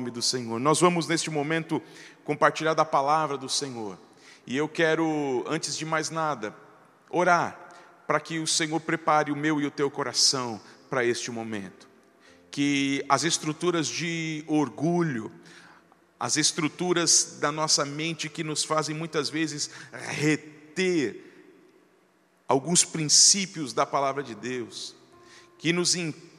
nome do Senhor. Nós vamos neste momento compartilhar da palavra do Senhor. E eu quero, antes de mais nada, orar para que o Senhor prepare o meu e o teu coração para este momento. Que as estruturas de orgulho, as estruturas da nossa mente que nos fazem muitas vezes reter alguns princípios da palavra de Deus, que nos impedem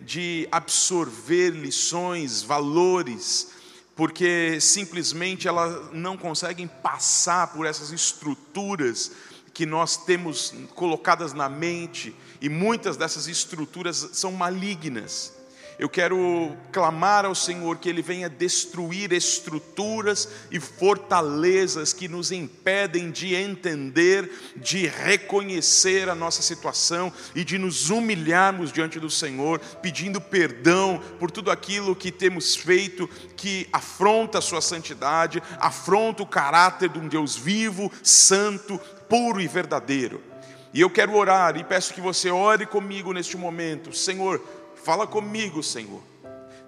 de absorver lições, valores, porque simplesmente elas não conseguem passar por essas estruturas que nós temos colocadas na mente, e muitas dessas estruturas são malignas. Eu quero clamar ao Senhor que Ele venha destruir estruturas e fortalezas que nos impedem de entender, de reconhecer a nossa situação e de nos humilharmos diante do Senhor, pedindo perdão por tudo aquilo que temos feito que afronta a Sua santidade, afronta o caráter de um Deus vivo, santo, puro e verdadeiro. E eu quero orar e peço que você ore comigo neste momento, Senhor Fala comigo, Senhor.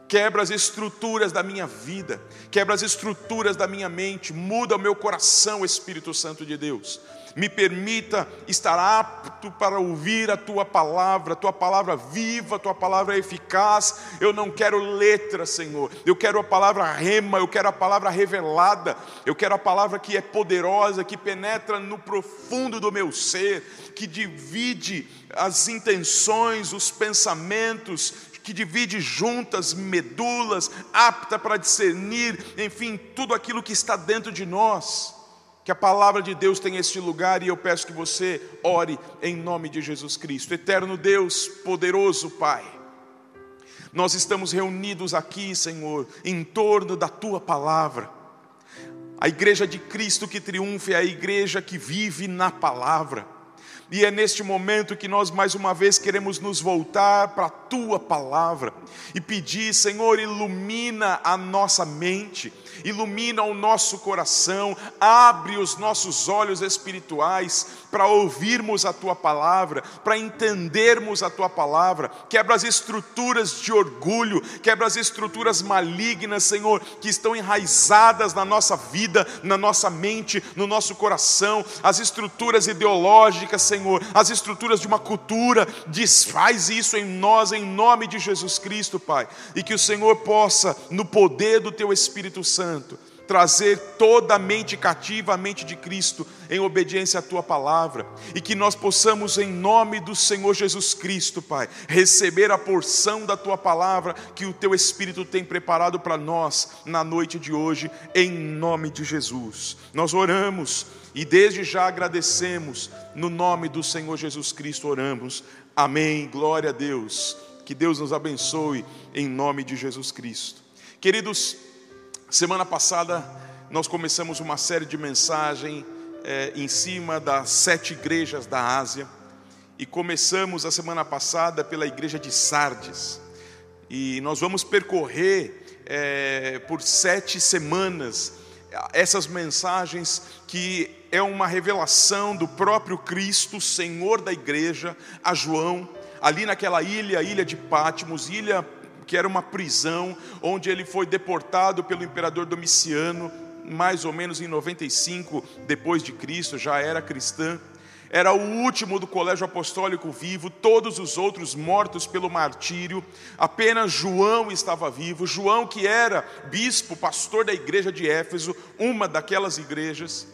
Quebra as estruturas da minha vida, quebra as estruturas da minha mente, muda o meu coração, Espírito Santo de Deus. Me permita estar apto para ouvir a tua palavra, a tua palavra viva, a tua palavra eficaz. Eu não quero letra, Senhor. Eu quero a palavra rema, eu quero a palavra revelada. Eu quero a palavra que é poderosa, que penetra no profundo do meu ser, que divide as intenções, os pensamentos, que divide juntas, medulas, apta para discernir, enfim, tudo aquilo que está dentro de nós. Que a palavra de Deus tenha este lugar e eu peço que você ore em nome de Jesus Cristo. Eterno Deus, poderoso Pai, nós estamos reunidos aqui, Senhor, em torno da tua palavra. A igreja de Cristo que triunfa é a igreja que vive na palavra. E é neste momento que nós mais uma vez queremos nos voltar para a tua palavra e pedir, Senhor, ilumina a nossa mente, ilumina o nosso coração, abre os nossos olhos espirituais para ouvirmos a tua palavra, para entendermos a tua palavra. Quebra as estruturas de orgulho, quebra as estruturas malignas, Senhor, que estão enraizadas na nossa vida, na nossa mente, no nosso coração, as estruturas ideológicas, Senhor, as estruturas de uma cultura. Desfaz isso em nós, em nome de Jesus Cristo, Pai, e que o Senhor possa, no poder do teu Espírito Santo, trazer toda a mente cativa à mente de Cristo em obediência à tua palavra e que nós possamos em nome do Senhor Jesus Cristo, Pai, receber a porção da tua palavra que o teu espírito tem preparado para nós na noite de hoje, em nome de Jesus. Nós oramos e desde já agradecemos no nome do Senhor Jesus Cristo oramos. Amém. Glória a Deus. Que Deus nos abençoe em nome de Jesus Cristo. Queridos, Semana passada nós começamos uma série de mensagem é, em cima das sete igrejas da Ásia e começamos a semana passada pela igreja de Sardes e nós vamos percorrer é, por sete semanas essas mensagens que é uma revelação do próprio Cristo, Senhor da igreja, a João, ali naquela ilha, ilha de Pátimos, ilha que era uma prisão, onde ele foi deportado pelo imperador Domiciano, mais ou menos em 95 depois de Cristo, já era cristã. Era o último do colégio apostólico vivo, todos os outros mortos pelo martírio, apenas João estava vivo. João, que era bispo, pastor da igreja de Éfeso, uma daquelas igrejas.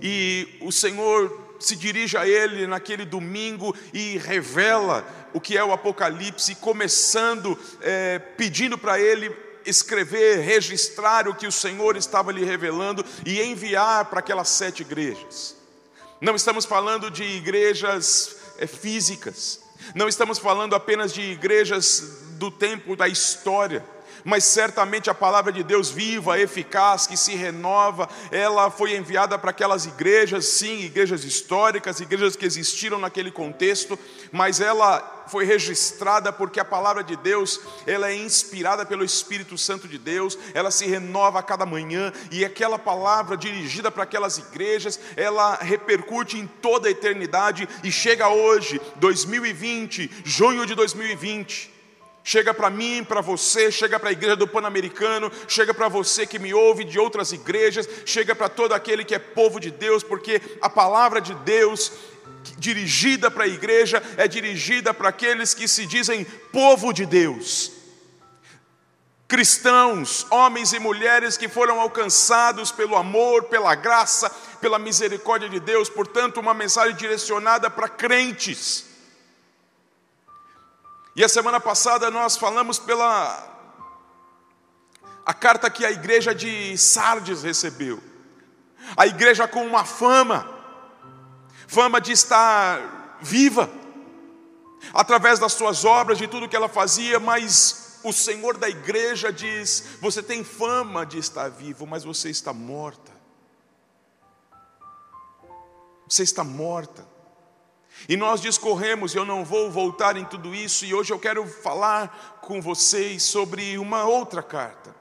E o Senhor se dirige a ele naquele domingo e revela o que é o Apocalipse, começando é, pedindo para ele escrever, registrar o que o Senhor estava lhe revelando e enviar para aquelas sete igrejas. Não estamos falando de igrejas é, físicas, não estamos falando apenas de igrejas do tempo da história mas certamente a palavra de Deus viva, eficaz, que se renova, ela foi enviada para aquelas igrejas, sim, igrejas históricas, igrejas que existiram naquele contexto, mas ela foi registrada porque a palavra de Deus, ela é inspirada pelo Espírito Santo de Deus, ela se renova a cada manhã e aquela palavra dirigida para aquelas igrejas, ela repercute em toda a eternidade e chega hoje, 2020, junho de 2020, Chega para mim, para você, chega para a igreja do Pan-Americano, chega para você que me ouve de outras igrejas, chega para todo aquele que é povo de Deus, porque a palavra de Deus dirigida para a igreja é dirigida para aqueles que se dizem povo de Deus. Cristãos, homens e mulheres que foram alcançados pelo amor, pela graça, pela misericórdia de Deus, portanto, uma mensagem direcionada para crentes e a semana passada nós falamos pela a carta que a igreja de Sardes recebeu. A igreja com uma fama, fama de estar viva, através das suas obras, de tudo que ela fazia, mas o Senhor da igreja diz: Você tem fama de estar vivo, mas você está morta. Você está morta. E nós discorremos, eu não vou voltar em tudo isso, e hoje eu quero falar com vocês sobre uma outra carta.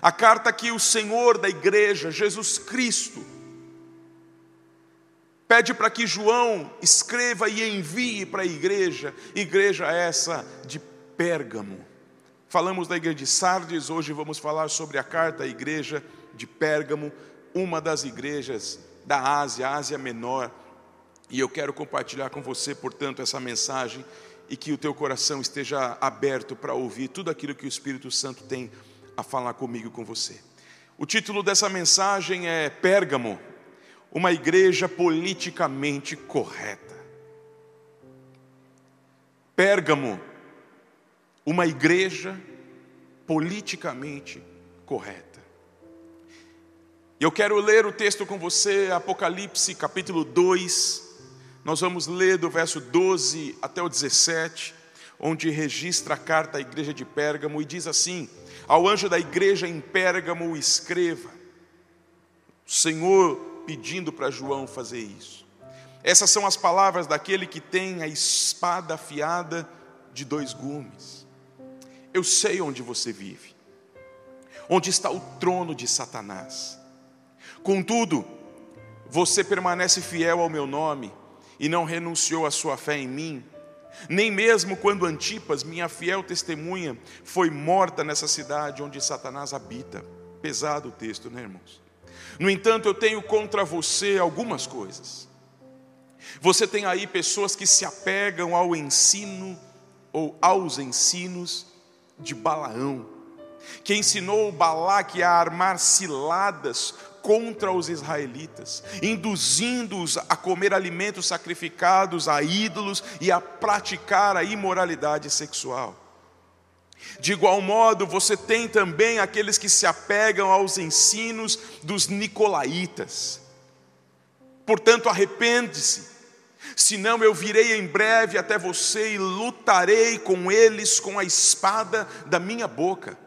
A carta que o Senhor da igreja, Jesus Cristo, pede para que João escreva e envie para a igreja, igreja essa de Pérgamo. Falamos da igreja de Sardes, hoje vamos falar sobre a carta à igreja de Pérgamo, uma das igrejas da Ásia, Ásia Menor e eu quero compartilhar com você, portanto, essa mensagem e que o teu coração esteja aberto para ouvir tudo aquilo que o Espírito Santo tem a falar comigo e com você. O título dessa mensagem é Pérgamo, uma igreja politicamente correta. Pérgamo, uma igreja politicamente correta. Eu quero ler o texto com você, Apocalipse capítulo 2, nós vamos ler do verso 12 até o 17, onde registra a carta à igreja de Pérgamo e diz assim: Ao anjo da igreja em Pérgamo, escreva. O Senhor pedindo para João fazer isso. Essas são as palavras daquele que tem a espada afiada de dois gumes. Eu sei onde você vive, onde está o trono de Satanás. Contudo, você permanece fiel ao meu nome e não renunciou à sua fé em mim, nem mesmo quando Antipas, minha fiel testemunha, foi morta nessa cidade onde Satanás habita. Pesado o texto, né, irmãos? No entanto, eu tenho contra você algumas coisas. Você tem aí pessoas que se apegam ao ensino ou aos ensinos de Balaão, que ensinou Balaque a armar ciladas contra os israelitas, induzindo-os a comer alimentos sacrificados a ídolos e a praticar a imoralidade sexual. De igual modo, você tem também aqueles que se apegam aos ensinos dos nicolaítas. Portanto, arrepende-se, senão eu virei em breve até você e lutarei com eles com a espada da minha boca.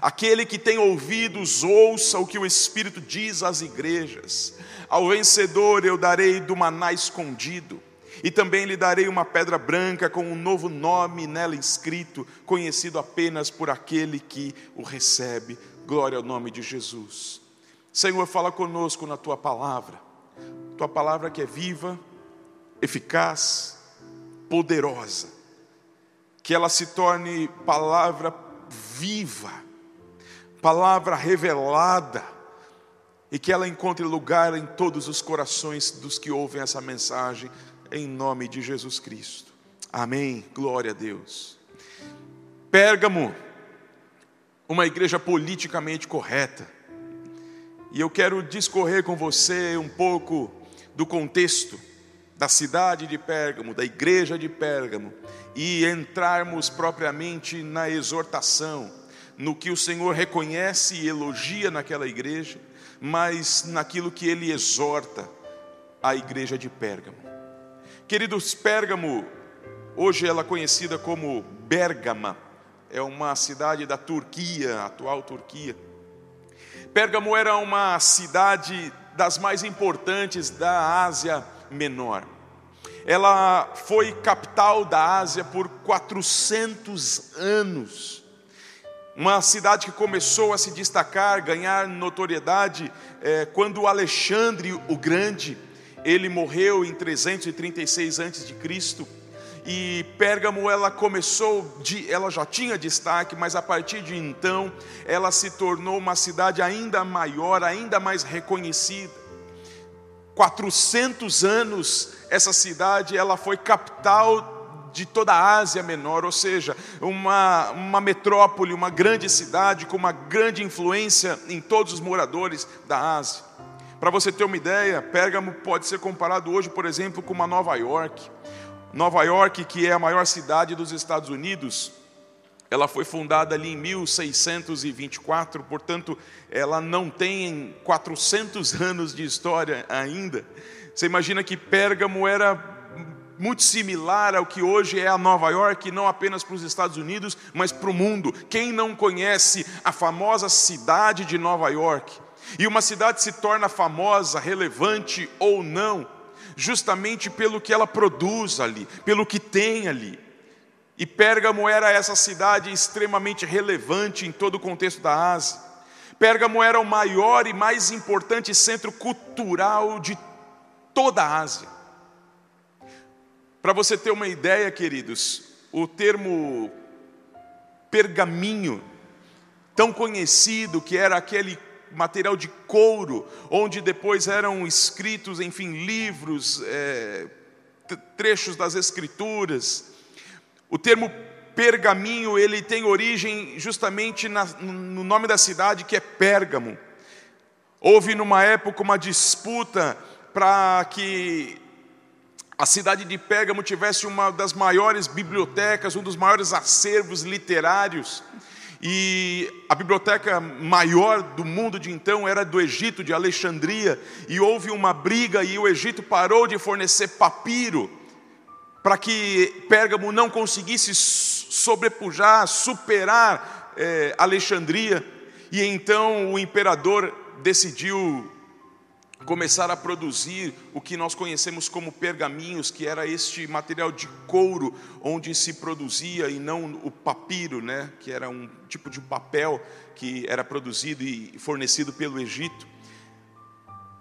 Aquele que tem ouvidos, ouça o que o Espírito diz às igrejas. Ao vencedor eu darei do maná escondido, e também lhe darei uma pedra branca com um novo nome nela inscrito, conhecido apenas por aquele que o recebe. Glória ao nome de Jesus. Senhor, fala conosco na tua palavra, tua palavra que é viva, eficaz, poderosa, que ela se torne palavra viva palavra revelada, e que ela encontre lugar em todos os corações dos que ouvem essa mensagem, em nome de Jesus Cristo. Amém. Glória a Deus. Pérgamo, uma igreja politicamente correta. E eu quero discorrer com você um pouco do contexto da cidade de Pérgamo, da igreja de Pérgamo, e entrarmos propriamente na exortação no que o Senhor reconhece e elogia naquela igreja, mas naquilo que ele exorta a igreja de Pérgamo. Queridos, Pérgamo, hoje ela é conhecida como Bergama, é uma cidade da Turquia, atual Turquia. Pérgamo era uma cidade das mais importantes da Ásia Menor. Ela foi capital da Ásia por 400 anos uma cidade que começou a se destacar, ganhar notoriedade, é, quando Alexandre o Grande, ele morreu em 336 a.C., e Pérgamo ela começou, de, ela já tinha destaque, mas a partir de então ela se tornou uma cidade ainda maior, ainda mais reconhecida. 400 anos essa cidade ela foi capital de toda a Ásia Menor, ou seja, uma, uma metrópole, uma grande cidade com uma grande influência em todos os moradores da Ásia. Para você ter uma ideia, Pérgamo pode ser comparado hoje, por exemplo, com uma Nova York. Nova York, que é a maior cidade dos Estados Unidos, ela foi fundada ali em 1624, portanto, ela não tem 400 anos de história ainda. Você imagina que Pérgamo era muito similar ao que hoje é a Nova York, não apenas para os Estados Unidos, mas para o mundo. Quem não conhece a famosa cidade de Nova York? E uma cidade se torna famosa, relevante ou não, justamente pelo que ela produz ali, pelo que tem ali. E Pérgamo era essa cidade extremamente relevante em todo o contexto da Ásia. Pérgamo era o maior e mais importante centro cultural de toda a Ásia. Para você ter uma ideia, queridos, o termo pergaminho, tão conhecido que era aquele material de couro, onde depois eram escritos, enfim, livros, é, trechos das escrituras. O termo pergaminho, ele tem origem justamente na, no nome da cidade, que é Pérgamo. Houve numa época uma disputa para que a cidade de Pérgamo tivesse uma das maiores bibliotecas, um dos maiores acervos literários. E a biblioteca maior do mundo de então era do Egito, de Alexandria, e houve uma briga e o Egito parou de fornecer papiro para que Pérgamo não conseguisse sobrepujar, superar é, Alexandria. E então o imperador decidiu começar a produzir o que nós conhecemos como pergaminhos, que era este material de couro onde se produzia e não o papiro, né, que era um tipo de papel que era produzido e fornecido pelo Egito.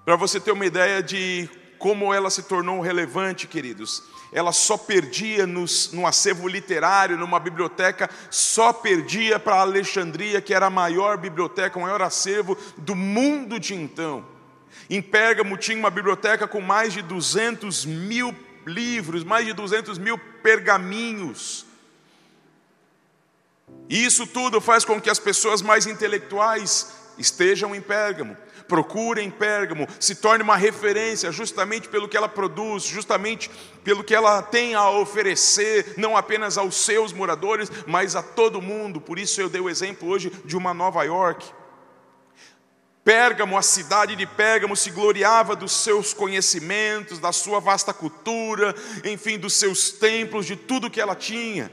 Para você ter uma ideia de como ela se tornou relevante, queridos, ela só perdia nos, no acervo literário, numa biblioteca, só perdia para Alexandria, que era a maior biblioteca, o maior acervo do mundo de então. Em Pérgamo tinha uma biblioteca com mais de 200 mil livros, mais de 200 mil pergaminhos. E isso tudo faz com que as pessoas mais intelectuais estejam em Pérgamo, procurem Pérgamo, se torne uma referência justamente pelo que ela produz, justamente pelo que ela tem a oferecer, não apenas aos seus moradores, mas a todo mundo. Por isso eu dei o exemplo hoje de uma Nova York. Pérgamo, a cidade de Pérgamo, se gloriava dos seus conhecimentos, da sua vasta cultura, enfim, dos seus templos, de tudo que ela tinha.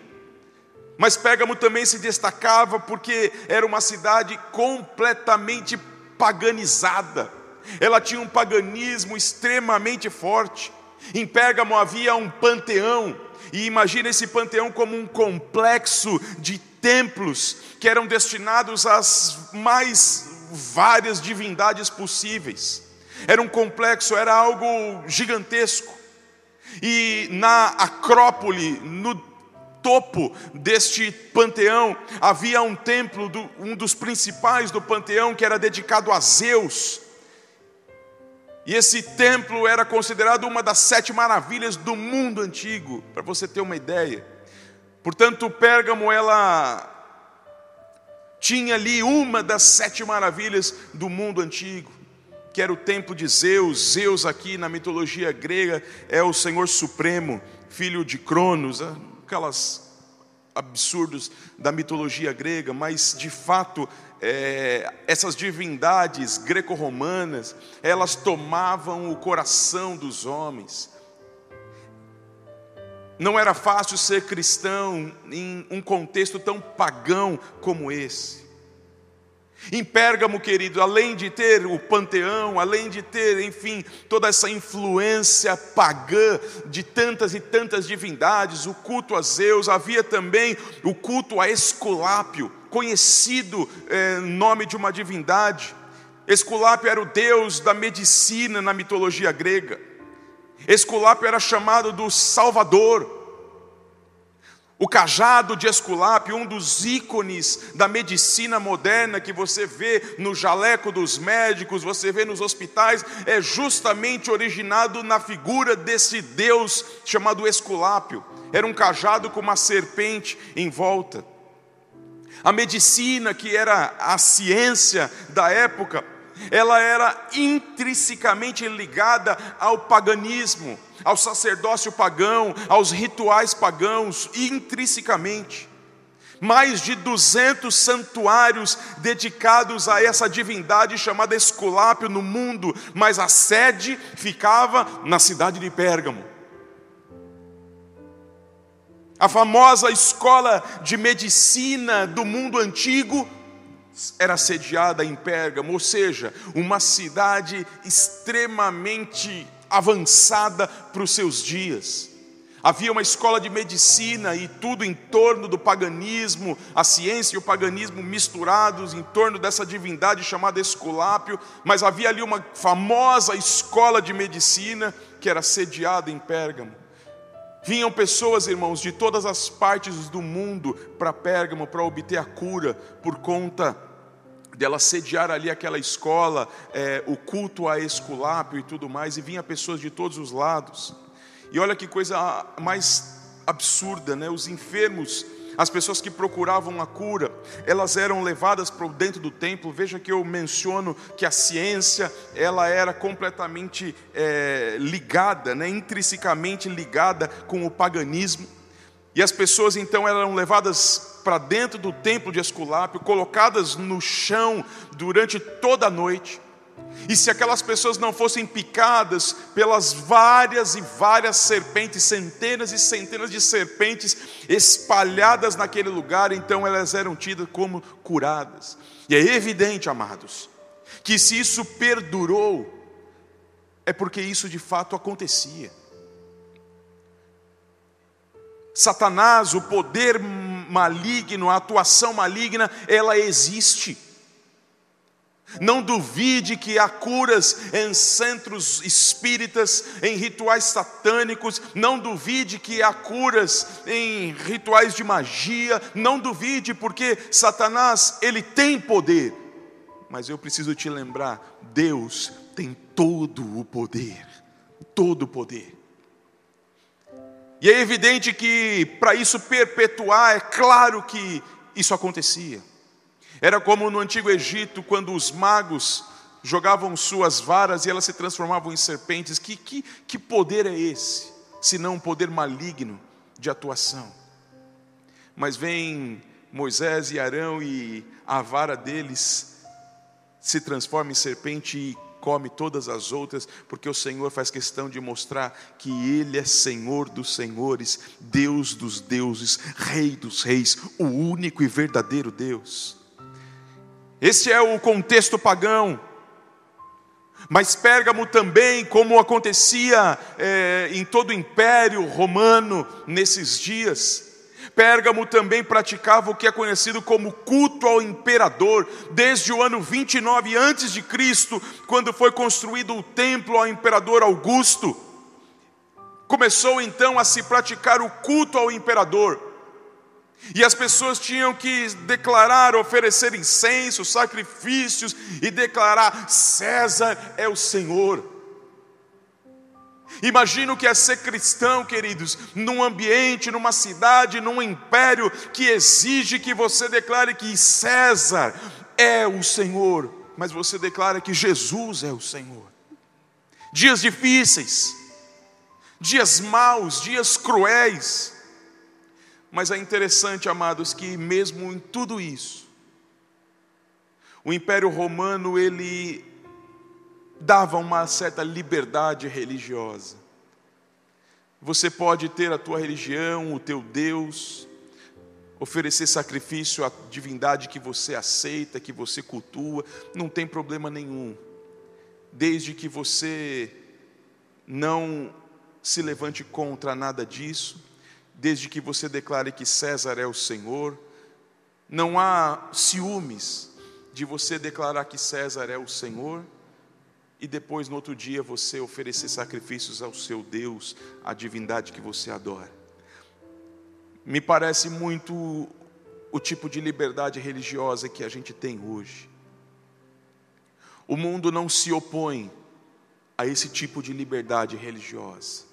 Mas Pérgamo também se destacava porque era uma cidade completamente paganizada. Ela tinha um paganismo extremamente forte. Em Pérgamo havia um panteão, e imagina esse panteão como um complexo de templos que eram destinados às mais várias divindades possíveis. Era um complexo, era algo gigantesco. E na Acrópole, no topo deste panteão, havia um templo, do, um dos principais do panteão, que era dedicado a Zeus. E esse templo era considerado uma das sete maravilhas do mundo antigo, para você ter uma ideia. Portanto, Pérgamo, ela tinha ali uma das sete maravilhas do mundo antigo, que era o templo de Zeus. Zeus, aqui na mitologia grega, é o Senhor Supremo, filho de Cronos, ah, aquelas absurdos da mitologia grega, mas de fato é, essas divindades greco-romanas, elas tomavam o coração dos homens. Não era fácil ser cristão em um contexto tão pagão como esse. Em Pérgamo, querido, além de ter o panteão, além de ter, enfim, toda essa influência pagã de tantas e tantas divindades, o culto a Zeus, havia também o culto a Esculápio, conhecido é, nome de uma divindade. Esculápio era o deus da medicina na mitologia grega. Esculápio era chamado do Salvador. O cajado de Esculápio, um dos ícones da medicina moderna que você vê no jaleco dos médicos, você vê nos hospitais, é justamente originado na figura desse deus chamado Esculápio. Era um cajado com uma serpente em volta. A medicina, que era a ciência da época, ela era intrinsecamente ligada ao paganismo ao sacerdócio pagão, aos rituais pagãos, intrinsecamente. Mais de 200 santuários dedicados a essa divindade chamada Esculápio no mundo, mas a sede ficava na cidade de Pérgamo. A famosa escola de medicina do mundo antigo era sediada em Pérgamo, ou seja, uma cidade extremamente avançada para os seus dias. Havia uma escola de medicina e tudo em torno do paganismo, a ciência e o paganismo misturados em torno dessa divindade chamada Esculápio, mas havia ali uma famosa escola de medicina que era sediada em Pérgamo. Vinham pessoas, irmãos, de todas as partes do mundo para Pérgamo para obter a cura por conta dela sediar ali aquela escola, é, o culto a Esculápio e tudo mais, e vinha pessoas de todos os lados. E olha que coisa mais absurda, né? Os enfermos, as pessoas que procuravam a cura, elas eram levadas para dentro do templo. Veja que eu menciono que a ciência ela era completamente é, ligada, né? intrinsecamente ligada com o paganismo. E as pessoas então eram levadas para dentro do templo de Esculápio, colocadas no chão durante toda a noite. E se aquelas pessoas não fossem picadas pelas várias e várias serpentes, centenas e centenas de serpentes espalhadas naquele lugar, então elas eram tidas como curadas. E é evidente, amados, que se isso perdurou, é porque isso de fato acontecia. Satanás, o poder maligno, a atuação maligna, ela existe. Não duvide que há curas em centros espíritas, em rituais satânicos, não duvide que há curas em rituais de magia, não duvide porque Satanás, ele tem poder. Mas eu preciso te lembrar, Deus tem todo o poder, todo o poder. E é evidente que para isso perpetuar, é claro que isso acontecia. Era como no antigo Egito, quando os magos jogavam suas varas e elas se transformavam em serpentes. Que, que, que poder é esse? Se não um poder maligno de atuação. Mas vem Moisés e Arão e a vara deles se transforma em serpente e come todas as outras, porque o Senhor faz questão de mostrar que Ele é Senhor dos senhores, Deus dos deuses, Rei dos reis, o único e verdadeiro Deus. Esse é o contexto pagão. Mas Pérgamo também, como acontecia é, em todo o império romano nesses dias, Pérgamo também praticava o que é conhecido como culto ao imperador, desde o ano 29 antes de Cristo, quando foi construído o templo ao imperador Augusto. Começou então a se praticar o culto ao imperador. E as pessoas tinham que declarar, oferecer incenso, sacrifícios e declarar: César é o Senhor. Imagina o que é ser cristão, queridos, num ambiente, numa cidade, num império que exige que você declare que César é o Senhor, mas você declara que Jesus é o Senhor. Dias difíceis, dias maus, dias cruéis, mas é interessante, amados, que mesmo em tudo isso, o Império Romano ele dava uma certa liberdade religiosa. Você pode ter a tua religião, o teu Deus, oferecer sacrifício à divindade que você aceita, que você cultua, não tem problema nenhum, desde que você não se levante contra nada disso, desde que você declare que César é o Senhor, não há ciúmes de você declarar que César é o Senhor e depois no outro dia você oferecer sacrifícios ao seu Deus, à divindade que você adora. me parece muito o tipo de liberdade religiosa que a gente tem hoje. O mundo não se opõe a esse tipo de liberdade religiosa.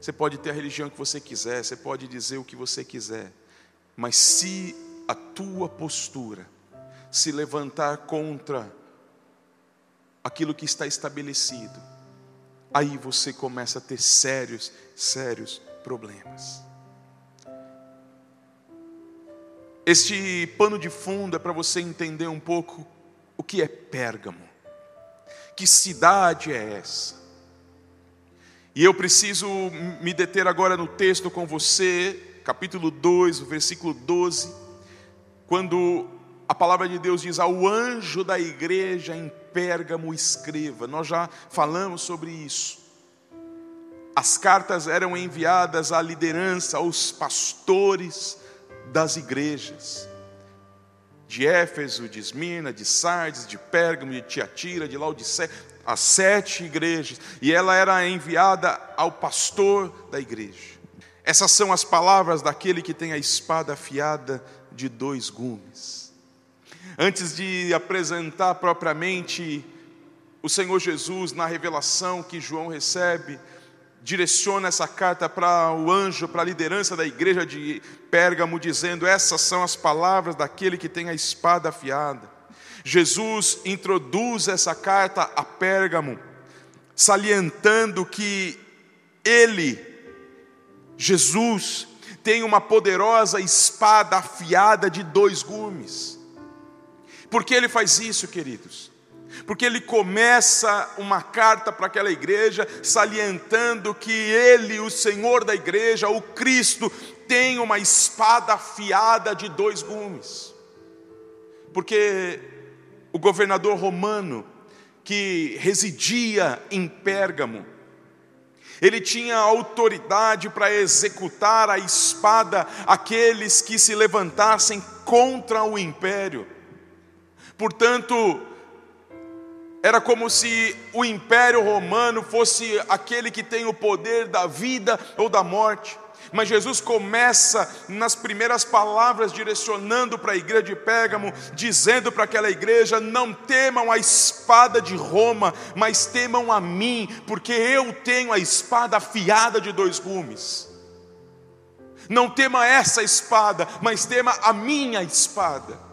Você pode ter a religião que você quiser, você pode dizer o que você quiser, mas se a tua postura se levantar contra aquilo que está estabelecido, aí você começa a ter sérios, sérios problemas. Este pano de fundo é para você entender um pouco o que é Pérgamo. Que cidade é essa? E eu preciso me deter agora no texto com você, capítulo 2, versículo 12, quando a palavra de Deus diz: Ao anjo da igreja em Pérgamo escreva. Nós já falamos sobre isso. As cartas eram enviadas à liderança, aos pastores, das igrejas de Éfeso, de Esmina, de Sardes, de Pérgamo, de Tiatira, de Laodiceia, as sete igrejas, e ela era enviada ao pastor da igreja. Essas são as palavras daquele que tem a espada afiada de dois gumes. Antes de apresentar propriamente o Senhor Jesus na revelação que João recebe, direciona essa carta para o anjo, para a liderança da igreja de Pérgamo, dizendo: Essas são as palavras daquele que tem a espada afiada. Jesus introduz essa carta a Pérgamo, salientando que ele, Jesus, tem uma poderosa espada afiada de dois gumes. Por que ele faz isso, queridos? porque ele começa uma carta para aquela igreja, salientando que ele, o Senhor da igreja, o Cristo, tem uma espada afiada de dois gumes. Porque o governador romano, que residia em Pérgamo, ele tinha autoridade para executar a espada aqueles que se levantassem contra o império. Portanto, era como se o império romano fosse aquele que tem o poder da vida ou da morte. Mas Jesus começa nas primeiras palavras, direcionando para a igreja de Pérgamo, dizendo para aquela igreja: não temam a espada de Roma, mas temam a mim, porque eu tenho a espada afiada de dois gumes. Não tema essa espada, mas tema a minha espada.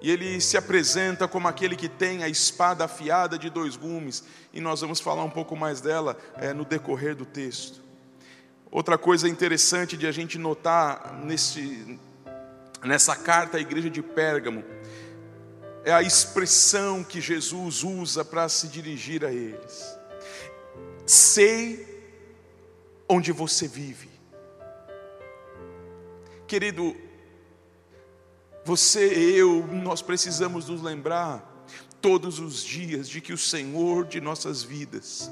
E ele se apresenta como aquele que tem a espada afiada de dois gumes, e nós vamos falar um pouco mais dela é, no decorrer do texto. Outra coisa interessante de a gente notar nesse, nessa carta à igreja de Pérgamo é a expressão que Jesus usa para se dirigir a eles. Sei onde você vive. Querido, você, eu, nós precisamos nos lembrar todos os dias de que o Senhor de nossas vidas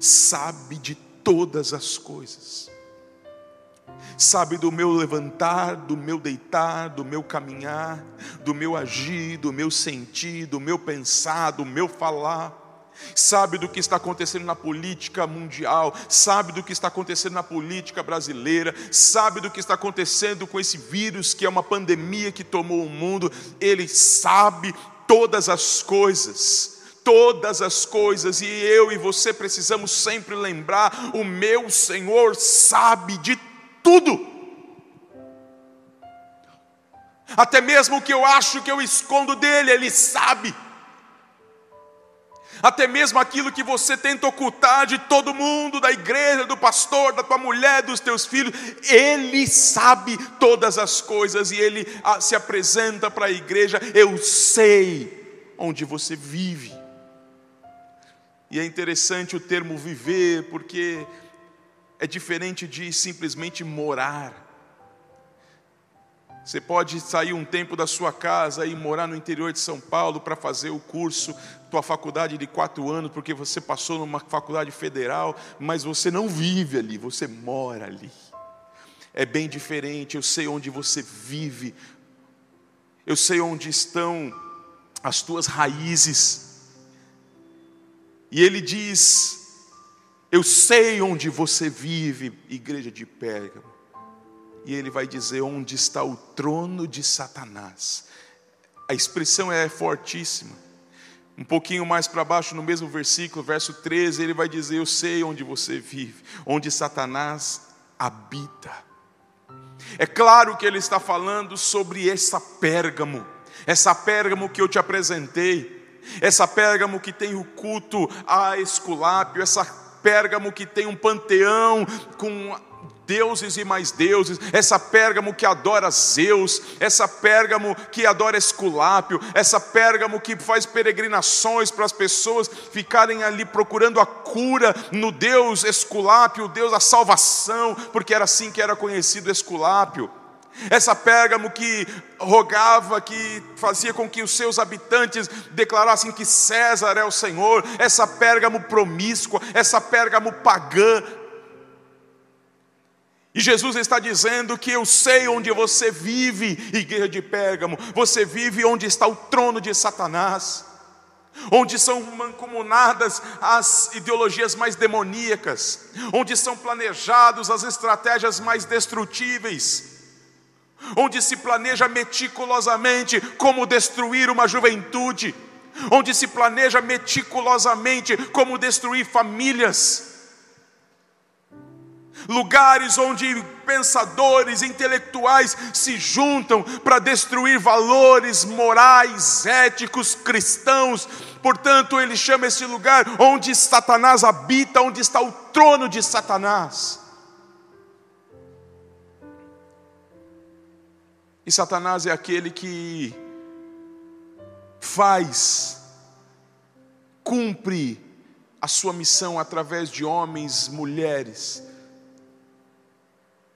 sabe de todas as coisas. Sabe do meu levantar, do meu deitar, do meu caminhar, do meu agir, do meu sentir, do meu pensar, do meu falar sabe do que está acontecendo na política mundial, sabe do que está acontecendo na política brasileira, sabe do que está acontecendo com esse vírus que é uma pandemia que tomou o mundo, ele sabe todas as coisas. Todas as coisas, e eu e você precisamos sempre lembrar: o meu Senhor sabe de tudo. Até mesmo o que eu acho que eu escondo dele, ele sabe até mesmo aquilo que você tenta ocultar de todo mundo, da igreja, do pastor, da tua mulher, dos teus filhos, Ele sabe todas as coisas e Ele ah, se apresenta para a igreja: Eu sei onde você vive. E é interessante o termo viver, porque é diferente de simplesmente morar. Você pode sair um tempo da sua casa e morar no interior de São Paulo para fazer o curso, tua faculdade de quatro anos, porque você passou numa faculdade federal, mas você não vive ali, você mora ali. É bem diferente, eu sei onde você vive, eu sei onde estão as tuas raízes. E ele diz: Eu sei onde você vive, igreja de Pérgamo. E ele vai dizer: onde está o trono de Satanás. A expressão é fortíssima. Um pouquinho mais para baixo, no mesmo versículo, verso 13, ele vai dizer: Eu sei onde você vive, onde Satanás habita. É claro que ele está falando sobre essa Pérgamo, essa Pérgamo que eu te apresentei, essa Pérgamo que tem o culto a Esculápio, essa Pérgamo que tem um panteão com deuses e mais deuses, essa Pérgamo que adora Zeus, essa Pérgamo que adora Esculápio, essa Pérgamo que faz peregrinações para as pessoas ficarem ali procurando a cura no Deus Esculápio, o Deus da salvação, porque era assim que era conhecido Esculápio. Essa Pérgamo que rogava, que fazia com que os seus habitantes declarassem que César é o Senhor, essa Pérgamo promíscua, essa Pérgamo pagã, e Jesus está dizendo que eu sei onde você vive, igreja de Pérgamo. Você vive onde está o trono de Satanás, onde são mancomunadas as ideologias mais demoníacas, onde são planejadas as estratégias mais destrutíveis, onde se planeja meticulosamente como destruir uma juventude, onde se planeja meticulosamente como destruir famílias lugares onde pensadores, intelectuais se juntam para destruir valores morais, éticos, cristãos. Portanto, ele chama esse lugar onde Satanás habita, onde está o trono de Satanás. E Satanás é aquele que faz, cumpre a sua missão através de homens, mulheres,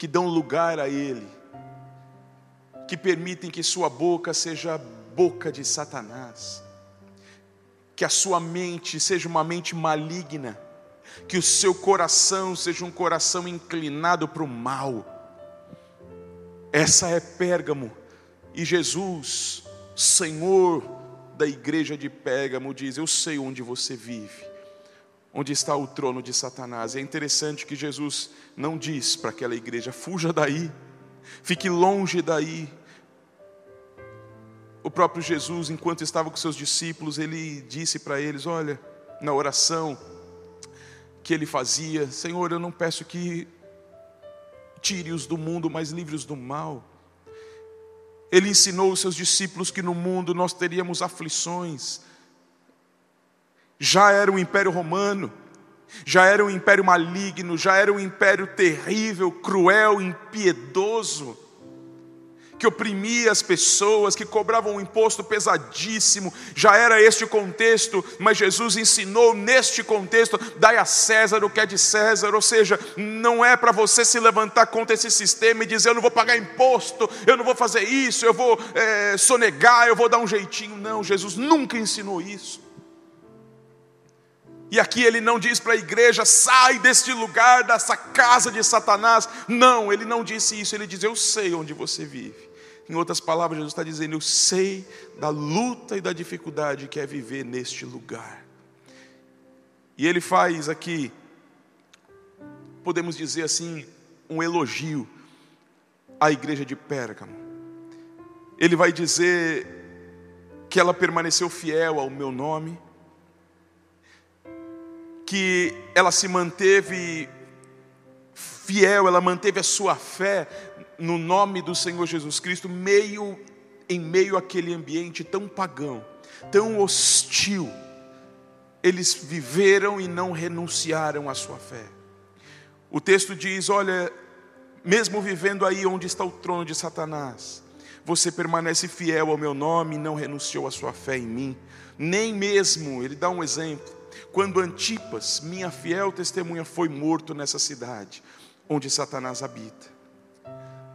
que dão lugar a Ele, que permitem que sua boca seja boca de Satanás, que a sua mente seja uma mente maligna, que o seu coração seja um coração inclinado para o mal. Essa é Pérgamo, e Jesus, Senhor da igreja de Pérgamo, diz: Eu sei onde você vive onde está o trono de Satanás. É interessante que Jesus não diz para aquela igreja: fuja daí, fique longe daí. O próprio Jesus, enquanto estava com seus discípulos, ele disse para eles: Olha, na oração que ele fazia, Senhor, eu não peço que tire-os do mundo, mas livre-os do mal. Ele ensinou os seus discípulos que no mundo nós teríamos aflições, já era o Império Romano, já era um império maligno, já era um império terrível, cruel, impiedoso, que oprimia as pessoas, que cobrava um imposto pesadíssimo, já era este o contexto, mas Jesus ensinou neste contexto: dai a César o que é de César, ou seja, não é para você se levantar contra esse sistema e dizer: eu não vou pagar imposto, eu não vou fazer isso, eu vou é, sonegar, eu vou dar um jeitinho. Não, Jesus nunca ensinou isso. E aqui ele não diz para a igreja, sai deste lugar, dessa casa de Satanás. Não, ele não disse isso, ele diz, eu sei onde você vive. Em outras palavras, Jesus está dizendo, eu sei da luta e da dificuldade que é viver neste lugar. E ele faz aqui, podemos dizer assim, um elogio à igreja de Pérgamo. Ele vai dizer que ela permaneceu fiel ao meu nome que ela se manteve fiel, ela manteve a sua fé no nome do Senhor Jesus Cristo, meio em meio àquele ambiente tão pagão, tão hostil. Eles viveram e não renunciaram à sua fé. O texto diz: Olha, mesmo vivendo aí onde está o trono de Satanás, você permanece fiel ao meu nome e não renunciou à sua fé em mim. Nem mesmo, ele dá um exemplo, quando Antipas, minha fiel testemunha, foi morto nessa cidade onde Satanás habita.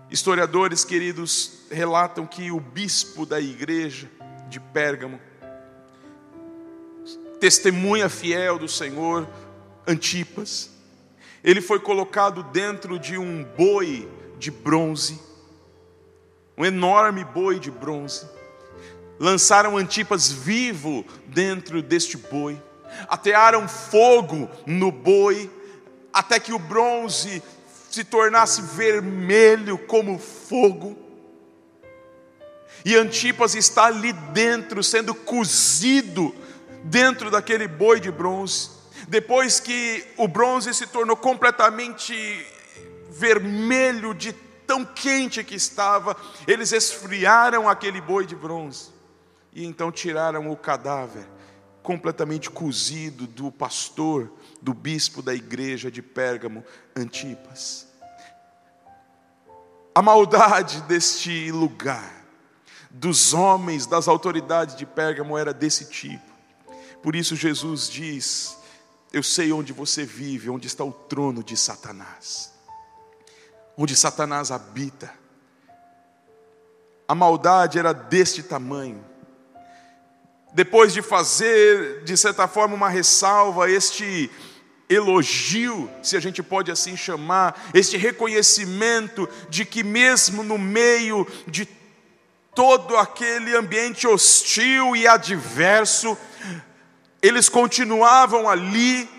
Historiadores queridos relatam que o bispo da igreja de Pérgamo, testemunha fiel do Senhor, Antipas, ele foi colocado dentro de um boi de bronze, um enorme boi de bronze. Lançaram Antipas vivo dentro deste boi atearam fogo no boi, até que o bronze se tornasse vermelho como fogo. E Antipas está ali dentro, sendo cozido dentro daquele boi de bronze. Depois que o bronze se tornou completamente vermelho de tão quente que estava, eles esfriaram aquele boi de bronze e então tiraram o cadáver completamente cozido do pastor, do bispo da igreja de Pérgamo, Antipas. A maldade deste lugar, dos homens, das autoridades de Pérgamo era desse tipo. Por isso Jesus diz: Eu sei onde você vive, onde está o trono de Satanás, onde Satanás habita. A maldade era deste tamanho depois de fazer, de certa forma, uma ressalva, este elogio, se a gente pode assim chamar, este reconhecimento de que, mesmo no meio de todo aquele ambiente hostil e adverso, eles continuavam ali,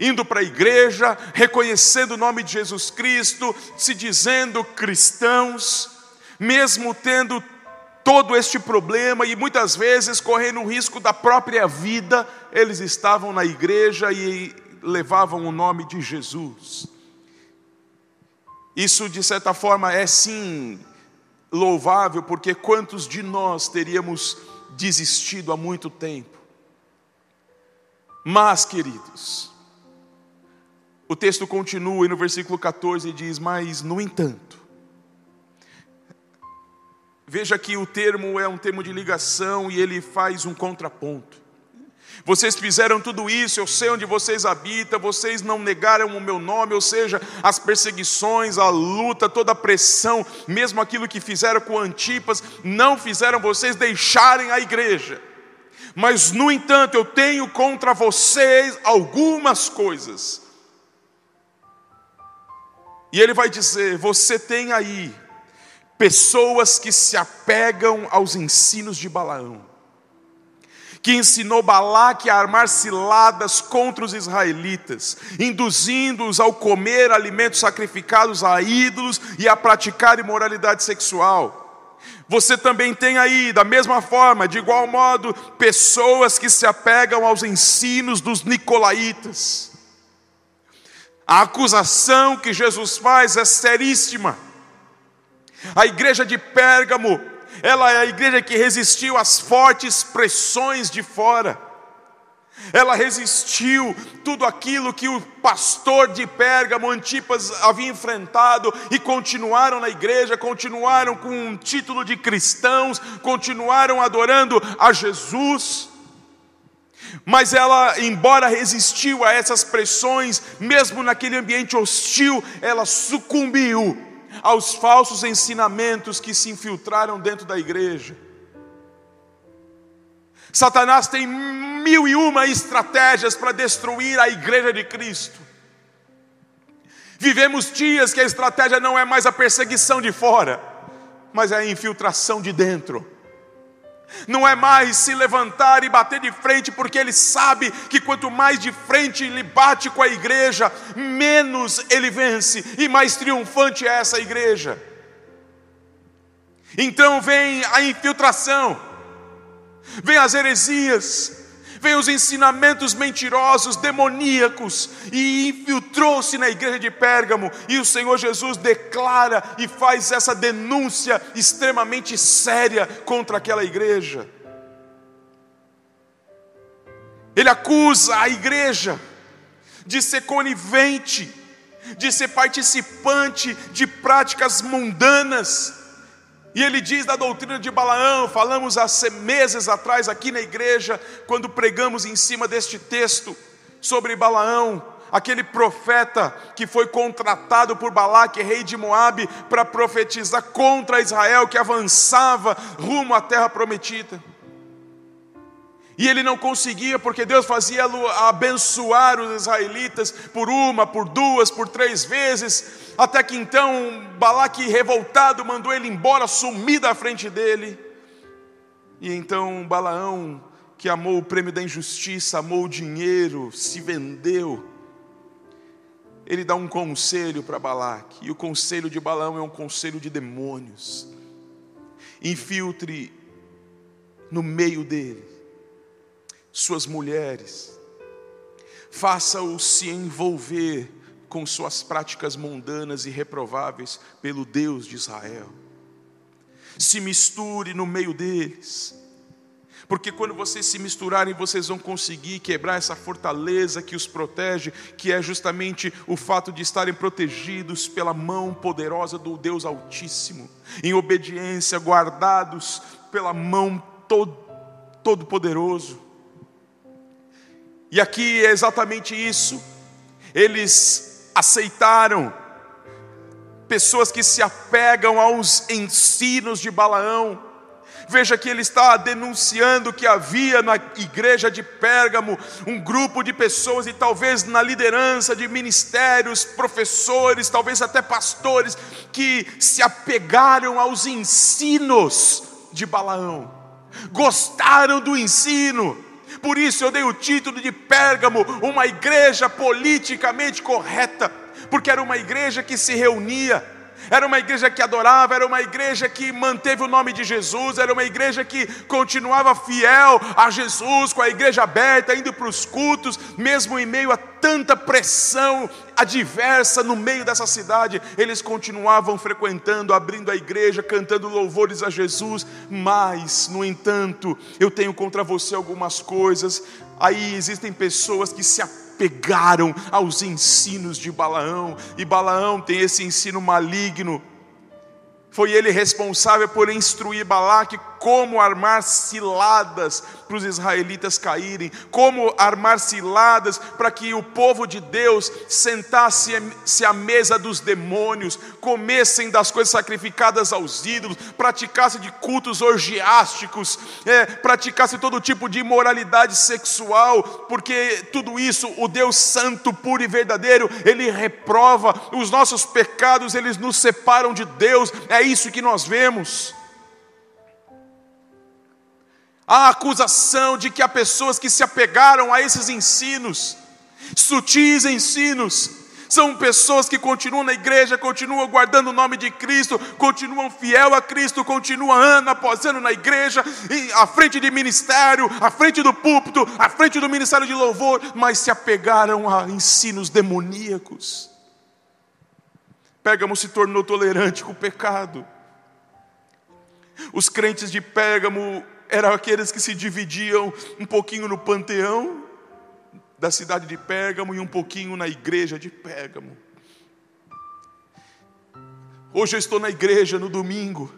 indo para a igreja, reconhecendo o nome de Jesus Cristo, se dizendo cristãos, mesmo tendo todo este problema e muitas vezes correndo o risco da própria vida, eles estavam na igreja e levavam o nome de Jesus. Isso, de certa forma, é sim louvável, porque quantos de nós teríamos desistido há muito tempo? Mas, queridos, o texto continua e no versículo 14 diz: Mas, no entanto, Veja que o termo é um termo de ligação e ele faz um contraponto. Vocês fizeram tudo isso, eu sei onde vocês habitam, vocês não negaram o meu nome, ou seja, as perseguições, a luta, toda a pressão, mesmo aquilo que fizeram com Antipas, não fizeram vocês deixarem a igreja. Mas, no entanto, eu tenho contra vocês algumas coisas. E ele vai dizer: você tem aí pessoas que se apegam aos ensinos de Balaão, que ensinou Balaque a armar ciladas contra os israelitas, induzindo-os ao comer alimentos sacrificados a ídolos e a praticar imoralidade sexual. Você também tem aí, da mesma forma, de igual modo, pessoas que se apegam aos ensinos dos nicolaítas. A acusação que Jesus faz é seríssima a igreja de Pérgamo, ela é a igreja que resistiu às fortes pressões de fora. Ela resistiu tudo aquilo que o pastor de Pérgamo, Antipas, havia enfrentado e continuaram na igreja, continuaram com um título de cristãos, continuaram adorando a Jesus. Mas ela, embora resistiu a essas pressões, mesmo naquele ambiente hostil, ela sucumbiu aos falsos ensinamentos que se infiltraram dentro da igreja. Satanás tem mil e uma estratégias para destruir a igreja de Cristo. Vivemos dias que a estratégia não é mais a perseguição de fora, mas é a infiltração de dentro não é mais se levantar e bater de frente, porque ele sabe que quanto mais de frente ele bate com a igreja, menos ele vence e mais triunfante é essa igreja. Então vem a infiltração, vem as heresias, vem os ensinamentos mentirosos, demoníacos, e infiltrou-se na igreja de Pérgamo, e o Senhor Jesus declara e faz essa denúncia extremamente séria contra aquela igreja. Ele acusa a igreja de ser conivente, de ser participante de práticas mundanas, e ele diz da doutrina de Balaão, falamos há meses atrás aqui na igreja, quando pregamos em cima deste texto sobre Balaão, aquele profeta que foi contratado por Balaque, rei de Moabe, para profetizar contra Israel que avançava rumo à terra prometida. E ele não conseguia, porque Deus fazia abençoar os israelitas por uma, por duas, por três vezes, até que então Balaque, revoltado, mandou ele embora, sumir da frente dele. E então Balaão, que amou o prêmio da injustiça, amou o dinheiro, se vendeu. ele dá um conselho para Balaque, e o conselho de Balaão é um conselho de demônios. Infiltre no meio dele suas mulheres, faça-o se envolver com suas práticas mundanas e reprováveis pelo Deus de Israel. Se misture no meio deles, porque quando vocês se misturarem, vocês vão conseguir quebrar essa fortaleza que os protege, que é justamente o fato de estarem protegidos pela mão poderosa do Deus Altíssimo, em obediência, guardados pela mão todo, todo poderoso. E aqui é exatamente isso. Eles aceitaram, pessoas que se apegam aos ensinos de Balaão. Veja que ele está denunciando que havia na igreja de Pérgamo um grupo de pessoas, e talvez na liderança de ministérios, professores, talvez até pastores, que se apegaram aos ensinos de Balaão, gostaram do ensino, por isso eu dei o título de Pérgamo, uma igreja politicamente correta, porque era uma igreja que se reunia, era uma igreja que adorava, era uma igreja que manteve o nome de Jesus, era uma igreja que continuava fiel a Jesus, com a igreja aberta, indo para os cultos, mesmo em meio a tanta pressão adversa no meio dessa cidade, eles continuavam frequentando, abrindo a igreja, cantando louvores a Jesus, mas, no entanto, eu tenho contra você algumas coisas. Aí existem pessoas que se apegaram aos ensinos de Balaão, e Balaão tem esse ensino maligno. Foi ele responsável por instruir Balaque como armar ciladas para os israelitas caírem, como armar ciladas para que o povo de Deus sentasse-se à mesa dos demônios, comessem das coisas sacrificadas aos ídolos, praticassem de cultos orgiásticos, é, praticassem todo tipo de imoralidade sexual, porque tudo isso o Deus Santo, puro e verdadeiro, ele reprova os nossos pecados, eles nos separam de Deus, é isso que nós vemos a acusação de que há pessoas que se apegaram a esses ensinos, sutis ensinos, são pessoas que continuam na igreja, continuam guardando o nome de Cristo, continuam fiel a Cristo, continuam ano após ano na igreja, à frente de ministério, à frente do púlpito, à frente do ministério de louvor, mas se apegaram a ensinos demoníacos. Pérgamo se tornou tolerante com o pecado. Os crentes de Pérgamo eram aqueles que se dividiam um pouquinho no panteão da cidade de Pérgamo e um pouquinho na igreja de Pérgamo. Hoje eu estou na igreja no domingo,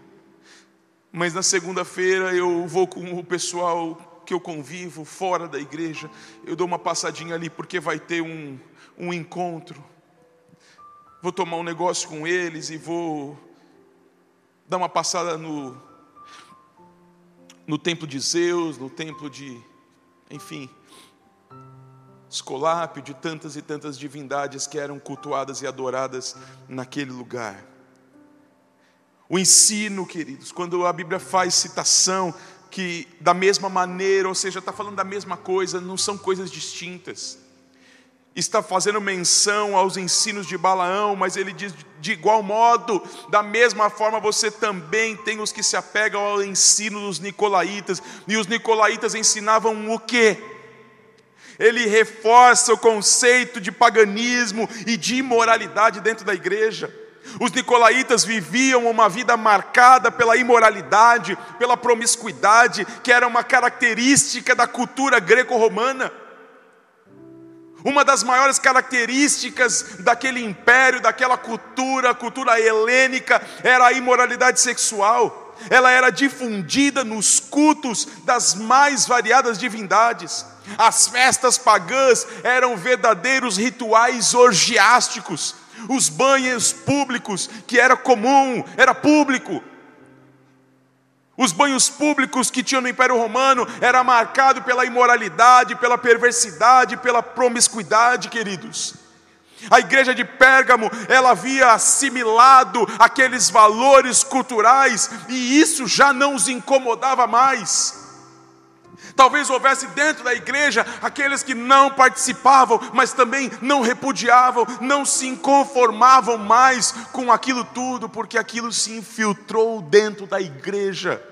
mas na segunda-feira eu vou com o pessoal que eu convivo fora da igreja, eu dou uma passadinha ali porque vai ter um, um encontro. Vou tomar um negócio com eles e vou dar uma passada no, no templo de Zeus, no templo de, enfim, Escolápio, de tantas e tantas divindades que eram cultuadas e adoradas naquele lugar. O ensino, queridos, quando a Bíblia faz citação que da mesma maneira, ou seja, está falando da mesma coisa, não são coisas distintas está fazendo menção aos ensinos de Balaão, mas ele diz de igual modo, da mesma forma você também tem os que se apegam ao ensino dos nicolaítas, e os nicolaítas ensinavam o quê? Ele reforça o conceito de paganismo e de imoralidade dentro da igreja. Os nicolaítas viviam uma vida marcada pela imoralidade, pela promiscuidade, que era uma característica da cultura greco-romana. Uma das maiores características daquele império, daquela cultura, cultura helênica, era a imoralidade sexual. Ela era difundida nos cultos das mais variadas divindades. As festas pagãs eram verdadeiros rituais orgiásticos. Os banhos públicos, que era comum, era público, os banhos públicos que tinham no Império Romano era marcado pela imoralidade, pela perversidade, pela promiscuidade, queridos. A igreja de Pérgamo, ela havia assimilado aqueles valores culturais e isso já não os incomodava mais. Talvez houvesse dentro da igreja aqueles que não participavam, mas também não repudiavam, não se conformavam mais com aquilo tudo, porque aquilo se infiltrou dentro da igreja.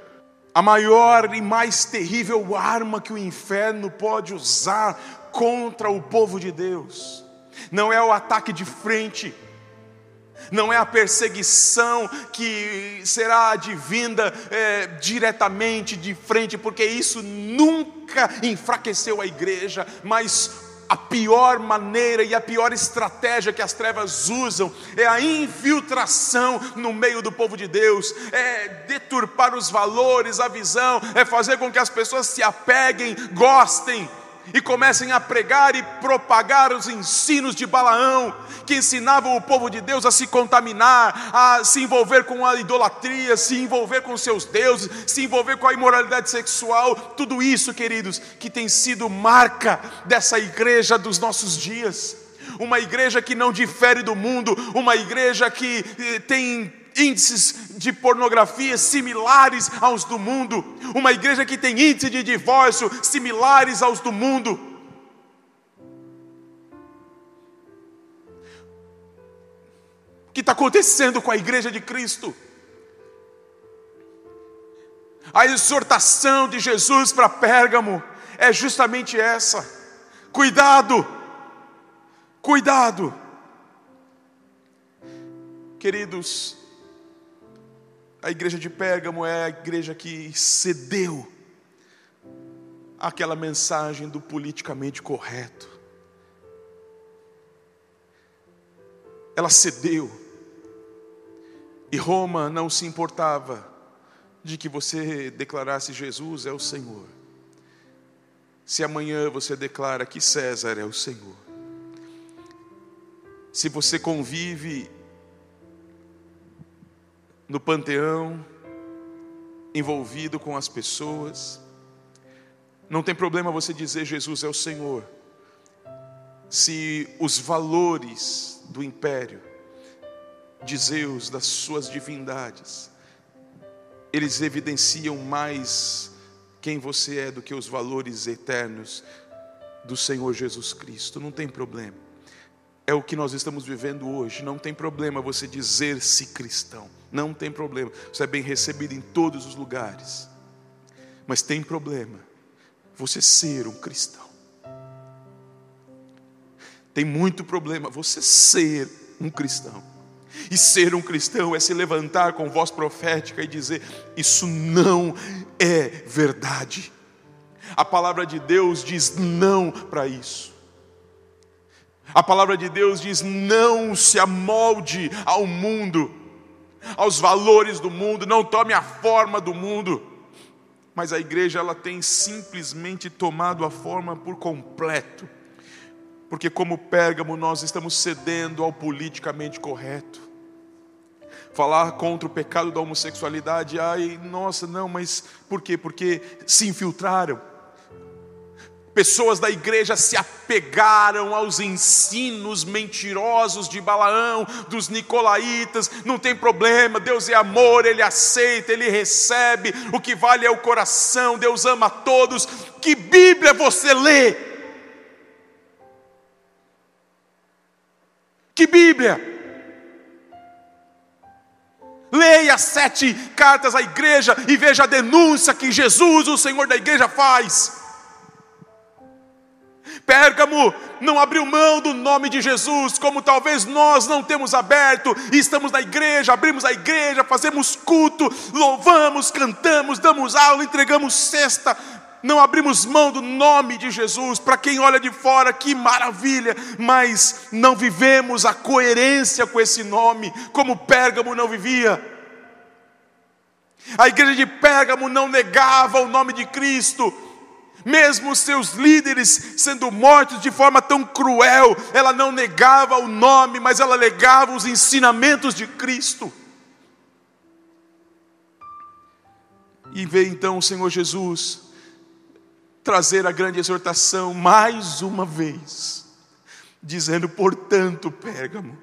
A maior e mais terrível arma que o inferno pode usar contra o povo de Deus não é o ataque de frente, não é a perseguição que será advinda é, diretamente de frente, porque isso nunca enfraqueceu a igreja, mas a pior maneira e a pior estratégia que as trevas usam é a infiltração no meio do povo de Deus, é deturpar os valores, a visão, é fazer com que as pessoas se apeguem, gostem e comecem a pregar e propagar os ensinos de Balaão, que ensinavam o povo de Deus a se contaminar, a se envolver com a idolatria, se envolver com seus deuses, se envolver com a imoralidade sexual, tudo isso, queridos, que tem sido marca dessa igreja dos nossos dias. Uma igreja que não difere do mundo, uma igreja que eh, tem índices de pornografia similares aos do mundo, uma igreja que tem índice de divórcio similares aos do mundo. O que está acontecendo com a igreja de Cristo? A exortação de Jesus para Pérgamo é justamente essa: cuidado, cuidado. Queridos, a igreja de Pérgamo é a igreja que cedeu aquela mensagem do politicamente correto. Ela cedeu. E Roma não se importava de que você declarasse Jesus é o Senhor. Se amanhã você declara que César é o Senhor. Se você convive no panteão, envolvido com as pessoas. Não tem problema você dizer Jesus é o Senhor, se os valores do império, de Zeus, das suas divindades, eles evidenciam mais quem você é do que os valores eternos do Senhor Jesus Cristo. Não tem problema. É o que nós estamos vivendo hoje. Não tem problema você dizer-se cristão. Não tem problema. Você é bem recebido em todos os lugares. Mas tem problema você ser um cristão. Tem muito problema você ser um cristão. E ser um cristão é se levantar com voz profética e dizer: Isso não é verdade. A palavra de Deus diz não para isso. A palavra de Deus diz: não se amolde ao mundo aos valores do mundo, não tome a forma do mundo. Mas a igreja ela tem simplesmente tomado a forma por completo. Porque como Pérgamo nós estamos cedendo ao politicamente correto. Falar contra o pecado da homossexualidade, ai, nossa, não, mas por quê? Porque se infiltraram Pessoas da igreja se apegaram aos ensinos mentirosos de Balaão, dos nicolaítas. Não tem problema, Deus é amor, Ele aceita, Ele recebe. O que vale é o coração, Deus ama a todos. Que Bíblia você lê? Que Bíblia? Leia sete cartas à igreja e veja a denúncia que Jesus, o Senhor da igreja, faz. Pérgamo não abriu mão do nome de Jesus, como talvez nós não temos aberto, e estamos na igreja, abrimos a igreja, fazemos culto, louvamos, cantamos, damos aula, entregamos cesta, não abrimos mão do nome de Jesus. Para quem olha de fora, que maravilha, mas não vivemos a coerência com esse nome, como Pérgamo não vivia. A igreja de Pérgamo não negava o nome de Cristo, mesmo seus líderes sendo mortos de forma tão cruel, ela não negava o nome, mas ela negava os ensinamentos de Cristo. E veio então o Senhor Jesus trazer a grande exortação mais uma vez, dizendo: portanto, Pérgamo,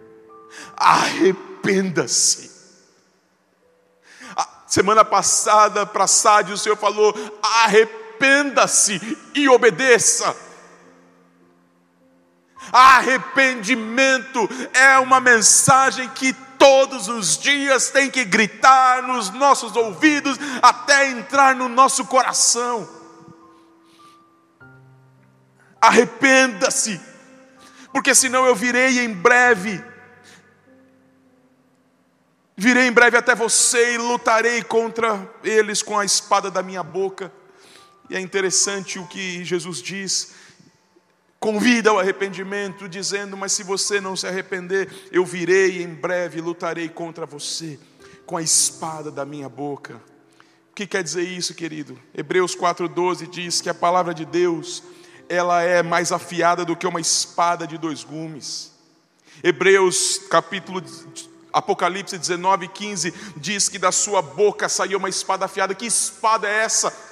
arrependa-se. Semana passada, para Sádio, o Senhor falou: arrependa arrependa-se e obedeça. Arrependimento é uma mensagem que todos os dias tem que gritar nos nossos ouvidos até entrar no nosso coração. Arrependa-se, porque senão eu virei em breve. Virei em breve até você e lutarei contra eles com a espada da minha boca. E é interessante o que Jesus diz convida ao arrependimento, dizendo: Mas se você não se arrepender, eu virei em breve, lutarei contra você com a espada da minha boca. O que quer dizer isso, querido? Hebreus 4,12 diz que a palavra de Deus ela é mais afiada do que uma espada de dois gumes. Hebreus capítulo Apocalipse 19, 15 diz que da sua boca saiu uma espada afiada. Que espada é essa?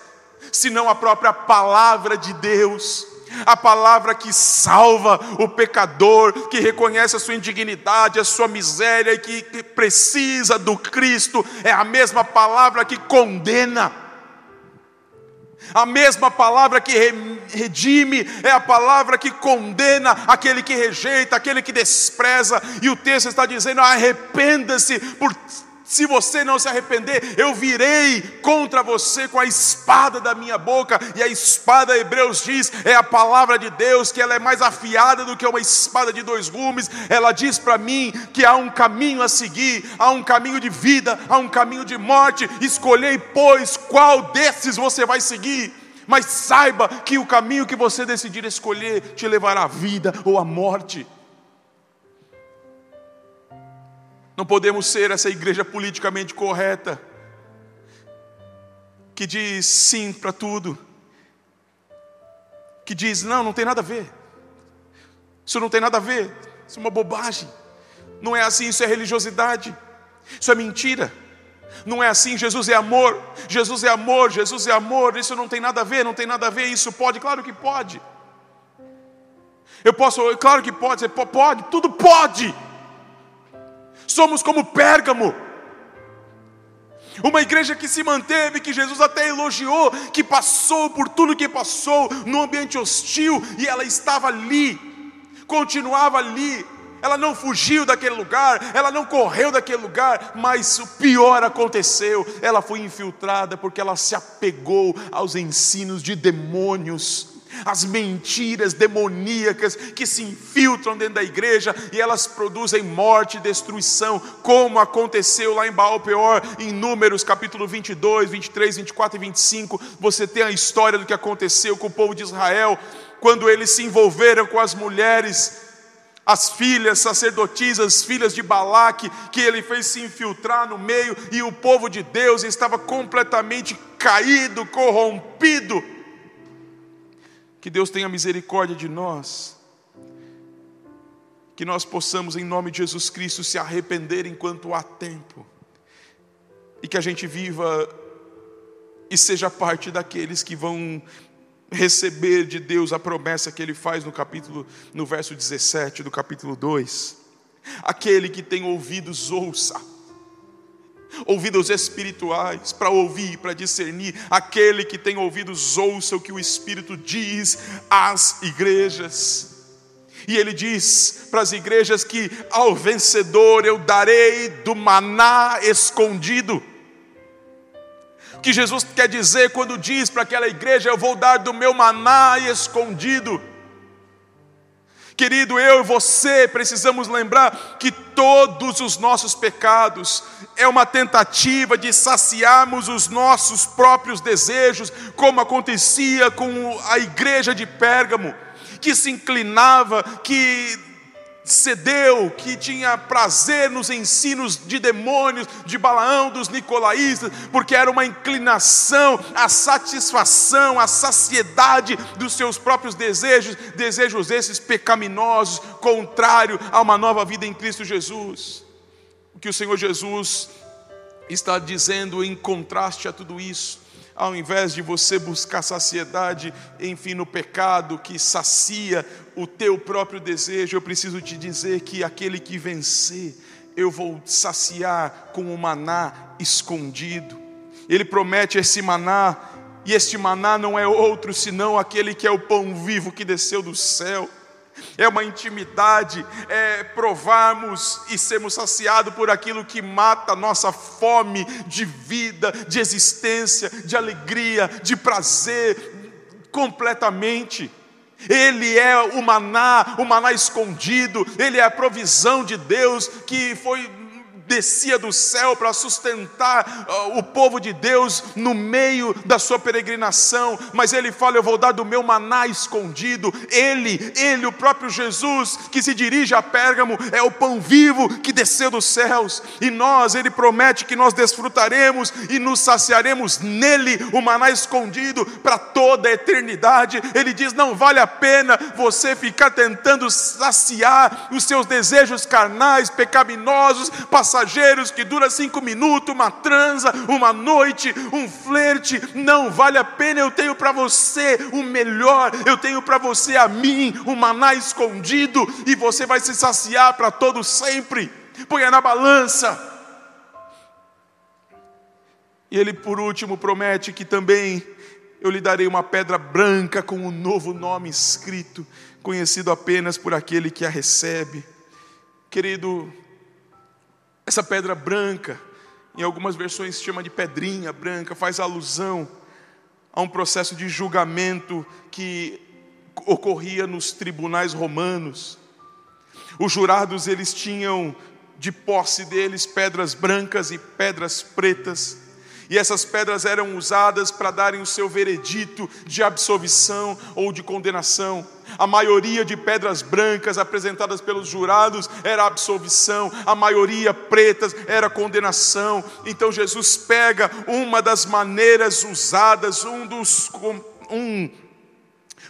Senão a própria palavra de Deus a palavra que salva o pecador, que reconhece a sua indignidade, a sua miséria e que, precisa do Cristo, é a mesma palavra que condena. A mesma palavra que redime é a palavra que condena aquele que rejeita, aquele que despreza, e o texto está dizendo: arrependa-se por se você não se arrepender, eu virei contra você com a espada da minha boca. E a espada, Hebreus diz, é a palavra de Deus, que ela é mais afiada do que uma espada de dois gumes. Ela diz para mim que há um caminho a seguir, há um caminho de vida, há um caminho de morte. Escolhei, pois, qual desses você vai seguir. Mas saiba que o caminho que você decidir escolher te levará à vida ou à morte. Não podemos ser essa igreja politicamente correta, que diz sim para tudo, que diz não, não tem nada a ver, isso não tem nada a ver, isso é uma bobagem, não é assim, isso é religiosidade, isso é mentira. Não é assim, Jesus é amor, Jesus é amor, Jesus é amor, isso não tem nada a ver, não tem nada a ver, isso pode, claro que pode. Eu posso, claro que pode, pode, tudo pode. Somos como Pérgamo. Uma igreja que se manteve, que Jesus até elogiou, que passou por tudo que passou, num ambiente hostil, e ela estava ali, continuava ali, ela não fugiu daquele lugar, ela não correu daquele lugar, mas o pior aconteceu: ela foi infiltrada porque ela se apegou aos ensinos de demônios as mentiras demoníacas que se infiltram dentro da igreja e elas produzem morte e destruição, como aconteceu lá em Baal Peor, em Números capítulo 22, 23, 24 e 25. Você tem a história do que aconteceu com o povo de Israel quando eles se envolveram com as mulheres as filhas sacerdotisas, filhas de Balaque, que ele fez se infiltrar no meio, e o povo de Deus estava completamente caído, corrompido. Que Deus tenha misericórdia de nós. Que nós possamos, em nome de Jesus Cristo, se arrepender enquanto há tempo. E que a gente viva e seja parte daqueles que vão receber de Deus a promessa que ele faz no capítulo no verso 17 do capítulo 2. Aquele que tem ouvidos ouça ouvidos espirituais para ouvir, para discernir. Aquele que tem ouvidos, ouça o que o Espírito diz às igrejas. E ele diz para as igrejas que ao vencedor eu darei do maná escondido. O que Jesus quer dizer quando diz para aquela igreja: Eu vou dar do meu maná escondido. Querido, eu e você precisamos lembrar que todos os nossos pecados é uma tentativa de saciarmos os nossos próprios desejos, como acontecia com a igreja de Pérgamo, que se inclinava, que cedeu, que tinha prazer nos ensinos de demônios, de Balaão, dos nicolaístas, porque era uma inclinação à satisfação, à saciedade dos seus próprios desejos, desejos esses pecaminosos, contrário a uma nova vida em Cristo Jesus. O que o Senhor Jesus está dizendo em contraste a tudo isso, ao invés de você buscar saciedade, enfim, no pecado que sacia o teu próprio desejo, eu preciso te dizer que aquele que vencer, eu vou saciar com o maná escondido. Ele promete esse maná E este maná não é outro senão aquele que é o pão vivo que desceu do céu. É uma intimidade, é provarmos e sermos saciados por aquilo que mata a nossa fome de vida, de existência, de alegria, de prazer, completamente. Ele é o maná, o maná escondido, ele é a provisão de Deus que foi descia do céu para sustentar uh, o povo de Deus no meio da sua peregrinação, mas ele fala: Eu vou dar do meu maná escondido. Ele, ele, o próprio Jesus, que se dirige a Pérgamo, é o pão vivo que desceu dos céus, e nós, ele promete que nós desfrutaremos e nos saciaremos nele, o maná escondido, para toda a eternidade. Ele diz: Não vale a pena você ficar tentando saciar os seus desejos carnais, pecaminosos, passar passageiros que dura cinco minutos, uma transa, uma noite, um flerte, não vale a pena. Eu tenho para você o melhor, eu tenho para você a mim, o maná escondido, e você vai se saciar para todo sempre. Ponha na balança. E ele, por último, promete que também eu lhe darei uma pedra branca com um novo nome escrito, conhecido apenas por aquele que a recebe. Querido, essa pedra branca, em algumas versões se chama de pedrinha branca, faz alusão a um processo de julgamento que ocorria nos tribunais romanos. Os jurados eles tinham de posse deles pedras brancas e pedras pretas. E essas pedras eram usadas para darem o seu veredito de absolvição ou de condenação. A maioria de pedras brancas apresentadas pelos jurados era absolvição, a maioria pretas era condenação. Então Jesus pega uma das maneiras usadas, um dos um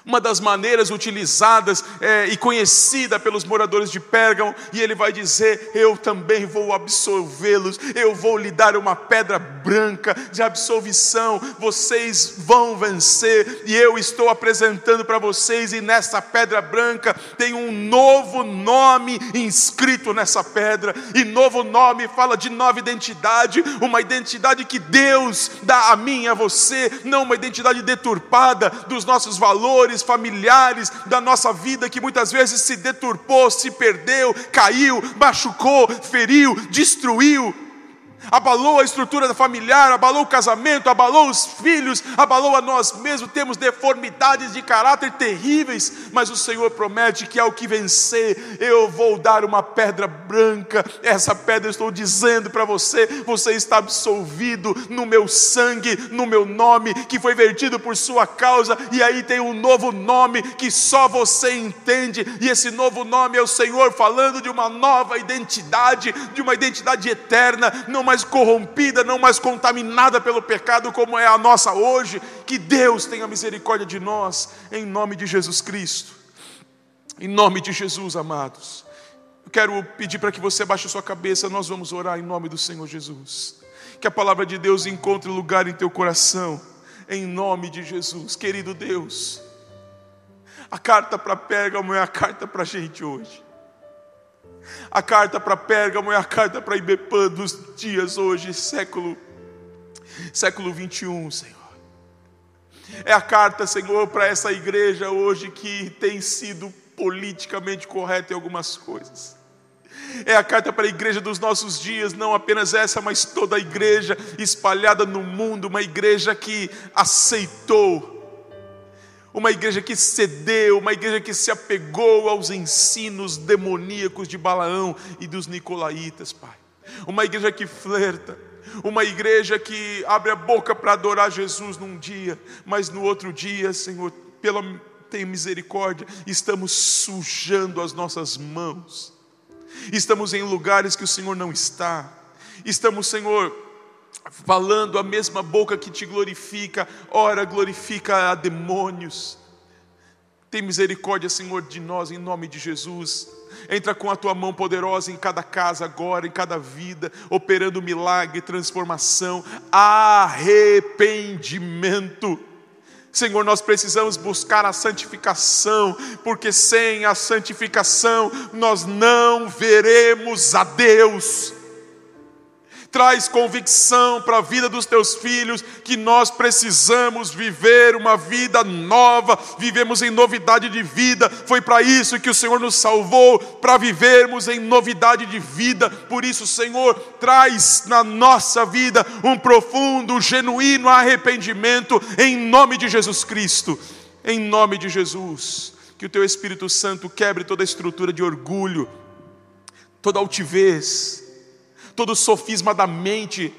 uma das maneiras utilizadas é, e conhecida pelos moradores de Pérgamo, e ele vai dizer: Eu também vou absolvê-los, eu vou lhe dar uma pedra branca de absolvição, vocês vão vencer, e eu estou apresentando para vocês, e nessa pedra branca tem um novo nome inscrito nessa pedra, e novo nome fala de nova identidade, uma identidade que Deus dá a mim e a você, não uma identidade deturpada dos nossos valores familiares da nossa vida que muitas vezes se deturpou, se perdeu, caiu, machucou, feriu, destruiu abalou a estrutura familiar, abalou o casamento, abalou os filhos, abalou a nós mesmos. Temos deformidades de caráter terríveis, mas o Senhor promete que ao que vencer, eu vou dar uma pedra branca. Essa pedra estou dizendo para você: você está absolvido no meu sangue, no meu nome, que foi vertido por sua causa, e aí tem um novo nome que só você entende, e esse novo nome é o Senhor falando de uma nova identidade, de uma identidade eterna, não mais corrompida, não mais contaminada pelo pecado como é a nossa hoje. Que Deus tenha misericórdia de nós, em nome de Jesus Cristo. Em nome de Jesus, amados. Eu quero pedir para que você baixe sua cabeça, nós vamos orar em nome do Senhor Jesus. Que a palavra de Deus encontre lugar em teu coração, em nome de Jesus, querido Deus. A carta para Pérgamo é a carta para a gente hoje. A carta para Pérgamo é a carta para Ibepã dos dias hoje, século, século 21, Senhor. É a carta, Senhor, para essa igreja hoje que tem sido politicamente correta em algumas coisas. É a carta para a igreja dos nossos dias, não apenas essa, mas toda a igreja espalhada no mundo, uma igreja que aceitou uma igreja que cedeu, uma igreja que se apegou aos ensinos demoníacos de Balaão e dos nicolaítas, Pai. Uma igreja que flerta, uma igreja que abre a boca para adorar Jesus num dia, mas no outro dia, Senhor, pela tem misericórdia, estamos sujando as nossas mãos. Estamos em lugares que o Senhor não está. Estamos, Senhor, falando a mesma boca que te glorifica, ora glorifica a demônios. Tem misericórdia, Senhor, de nós, em nome de Jesus. Entra com a tua mão poderosa em cada casa agora, em cada vida, operando milagre, transformação, arrependimento. Senhor, nós precisamos buscar a santificação, porque sem a santificação nós não veremos a Deus. Traz convicção para a vida dos teus filhos que nós precisamos viver uma vida nova, vivemos em novidade de vida. Foi para isso que o Senhor nos salvou, para vivermos em novidade de vida. Por isso, Senhor, traz na nossa vida um profundo, genuíno arrependimento em nome de Jesus Cristo. Em nome de Jesus, que o teu Espírito Santo quebre toda estrutura de orgulho, toda altivez todo sofisma da mente,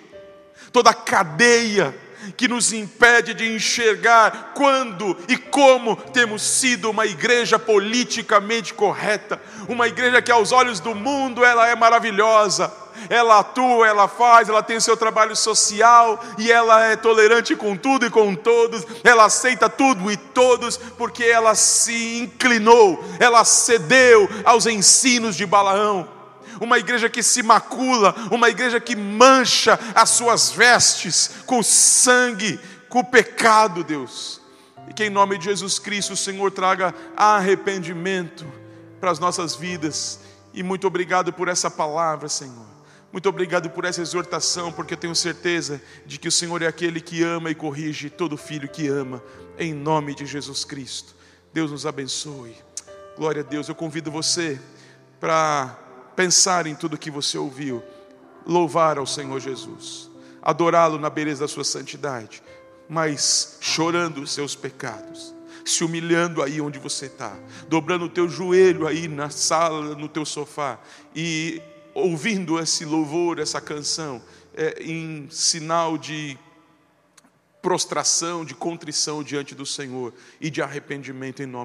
toda cadeia que nos impede de enxergar quando e como temos sido uma igreja politicamente correta, uma igreja que aos olhos do mundo ela é maravilhosa, ela atua, ela faz, ela tem o seu trabalho social e ela é tolerante com tudo e com todos, ela aceita tudo e todos, porque ela se inclinou, ela cedeu aos ensinos de Balaão uma igreja que se macula, uma igreja que mancha as suas vestes com sangue, com o pecado, Deus. E que em nome de Jesus Cristo o Senhor traga arrependimento para as nossas vidas. E muito obrigado por essa palavra, Senhor. Muito obrigado por essa exortação, porque eu tenho certeza de que o Senhor é aquele que ama e corrige todo filho que ama, em nome de Jesus Cristo. Deus nos abençoe. Glória a Deus. Eu convido você para pensar em tudo que você ouviu, louvar ao Senhor Jesus, adorá-lo na beleza da sua santidade, mas chorando os seus pecados, se humilhando aí onde você está, dobrando o teu joelho aí na sala, no teu sofá e ouvindo esse louvor, essa canção, é, em sinal de prostração, de contrição diante do Senhor e de arrependimento em nome